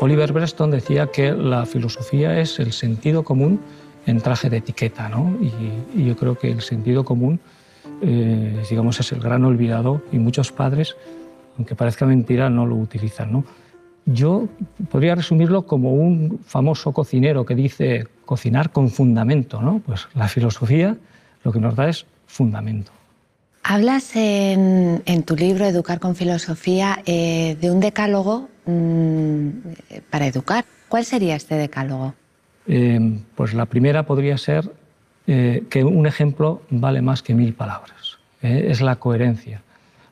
Oliver Breston decía que la filosofía es el sentido común en traje de etiqueta, ¿no? y, yo creo que el sentido común, eh, digamos, es el gran olvidado y muchos padres, aunque parezca mentira, no lo utilizan, ¿no? Yo podría resumirlo como un famoso cocinero que dice cocinar con fundamento, ¿no? Pues la filosofía lo que nos da es fundamento. Hablas en, tu libro Educar con Filosofía eh, de un decálogo mm, para educar. ¿Cuál sería este decálogo? Eh, pues la primera podría ser eh, que un ejemplo vale más que mil palabras. es la coherencia.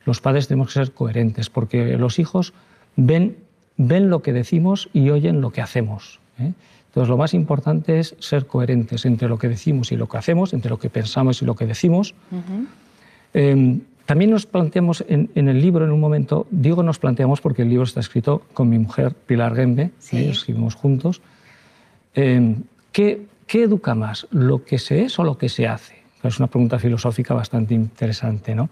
Los padres tenemos que ser coherentes porque los hijos ven ven lo que decimos y oyen lo que hacemos. ¿eh? Entonces, lo más importante es ser coherentes entre lo que decimos y lo que hacemos, entre lo que pensamos y lo que decimos. Em, también nos planteamos en, el libro, en un momento, digo nos planteamos porque el libro está escrito con mi mujer Pilar Gembe, ¿eh? escribimos juntos. Em, ¿qué, ¿qué, educa más, lo que se es o lo que se hace? Es una pregunta filosófica bastante interesante, ¿no?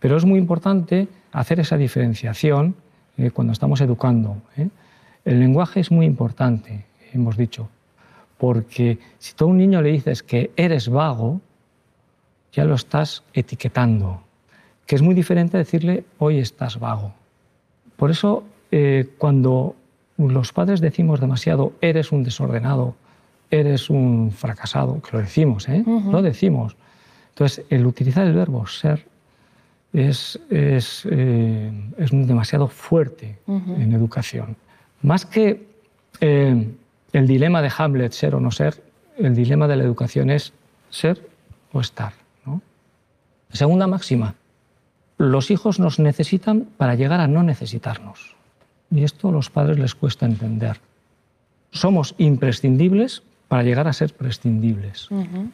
Pero es muy importante hacer esa diferenciación eh, cuando estamos educando. ¿eh? El lenguaje es muy importante, hemos dicho, porque si tú a un niño le dices que eres vago, ya lo estás etiquetando, que es muy diferente decirle hoy estás vago. Por eso, eh, cuando los padres decimos demasiado eres un desordenado, eres un fracasado, que lo decimos, ¿eh? lo decimos. Entonces, el utilizar el verbo ser es, es, eh, es demasiado fuerte en educación. Más que eh, el dilema de Hamlet, ser o no ser, el dilema de la educación es ser o estar. Segunda máxima, los hijos nos necesitan para llegar a no necesitarnos. Y esto a los padres les cuesta entender. Somos imprescindibles para llegar a ser prescindibles,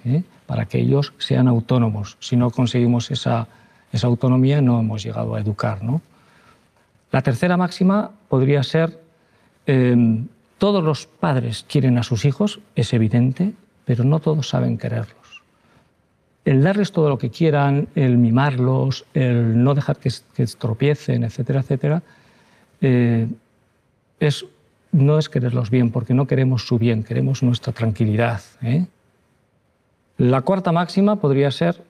¿eh? para que ellos sean autónomos. Si no conseguimos esa esa autonomía no hemos llegado a educar. ¿no? La tercera máxima podría ser, em, todos los padres quieren a sus hijos, es evidente, pero no todos saben quererlos. El darles todo lo que quieran, el mimarlos, el no dejar que, que tropiecen, etcétera, etcétera, eh, no es quererlos bien, porque no queremos su bien, queremos nuestra tranquilidad. ¿eh? La cuarta máxima podría ser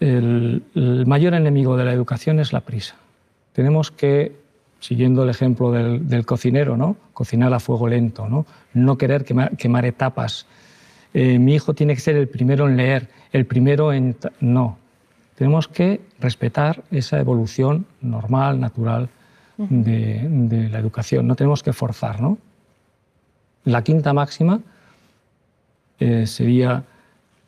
el, mayor enemigo de la educación es la prisa. Tenemos que, siguiendo el ejemplo del, cocinero, ¿no? cocinar a fuego lento, no, no querer quemar, etapas. Eh, mi hijo tiene que ser el primero en leer, el primero en... No, tenemos que respetar esa evolución normal, natural de, la educación. No tenemos que forzar. ¿no? La quinta máxima eh, sería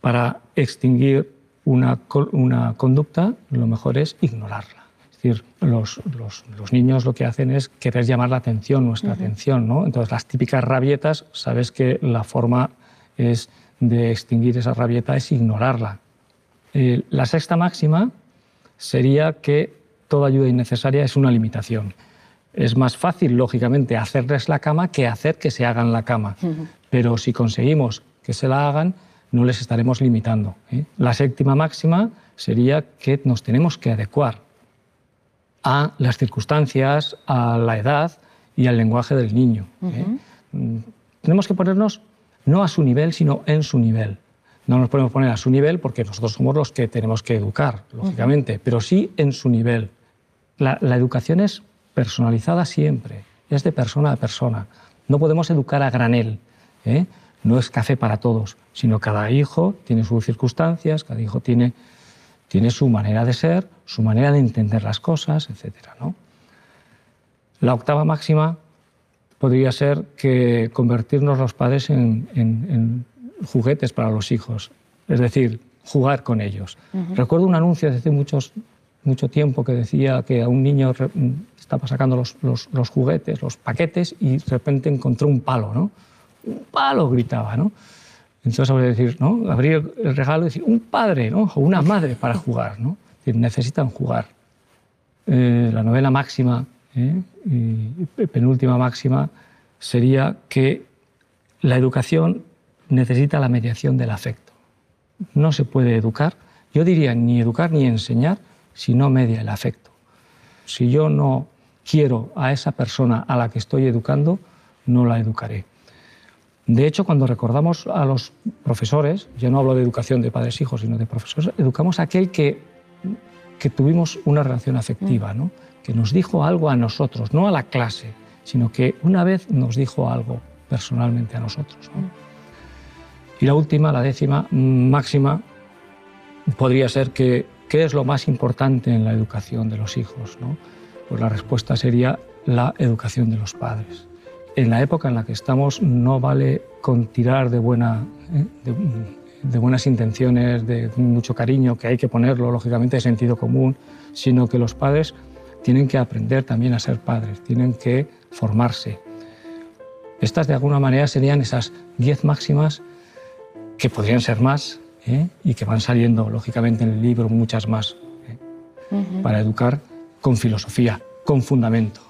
para extinguir una, una conducta, lo mejor es ignorarla. Es decir, los, los, los, niños lo que hacen es querer llamar la atención, nuestra atención. ¿no? Entonces, las típicas rabietas, sabes que la forma es de extinguir esa rabieta es ignorarla. Eh, la sexta máxima sería que toda ayuda innecesaria es una limitación. Es más fácil, lógicamente, hacerles la cama que hacer que se hagan la cama. Pero si conseguimos que se la hagan, no les estaremos limitando. ¿eh? La séptima máxima sería que nos tenemos que adecuar a las circunstancias, a la edad y al lenguaje del niño. ¿eh? Mm, tenemos que ponernos no a su nivel, sino en su nivel. No nos podemos poner a su nivel porque nosotros somos los que tenemos que educar, lógicamente, pero sí en su nivel. La, la educación es personalizada siempre, es de persona a persona. No podemos educar a granel. ¿eh? no es café para todos, sino cada hijo tiene sus circunstancias, cada hijo tiene, tiene su manera de ser, su manera de entender las cosas, etc. ¿no? La octava máxima podría ser que convertirnos los padres en, juguetes para los hijos, es decir, jugar con ellos. Recuerdo un anuncio de hace muchos, mucho tiempo que decía que a un niño estaba sacando los, los, los juguetes, los paquetes, y de repente encontró un palo, ¿no? un palo gritaba, ¿no? Entonces, sobre decir, ¿no? Abrir el regalo y decir, un padre, ¿no? O una madre para jugar, ¿no? necesitan jugar. Eh, la novela máxima, ¿eh? y penúltima máxima, sería que la educación necesita la mediación del afecto. No se puede educar, yo diría ni educar ni enseñar si no media el afecto. Si yo no quiero a esa persona a la que estoy educando, no la educaré. De hecho, cuando recordamos a los profesores, yo no hablo de educación de padres e sino de profesores, educamos a aquel que, que tuvimos una relación afectiva, ¿no? Nos dijo algo a nosotros, no a la clase, sino que una vez nos dijo algo personalmente a nosotros. Y la última, la décima, máxima, podría ser que ¿qué es lo más importante en la educación de los hijos? ¿no? Pues la respuesta sería la educación de los padres. En la época en la que estamos no vale con tirar de, ¿eh? de, buenas intenciones, de mucho cariño, que hay que ponerlo, lógicamente, de sentido común, sino que los padres tienen que aprender también a ser padres, tienen que formarse. Estas de alguna manera serían esas diez máximas que podrían ser más ¿eh? y que van saliendo lógicamente en el libro muchas más, ¿eh? para educar con filosofía, con fundamento.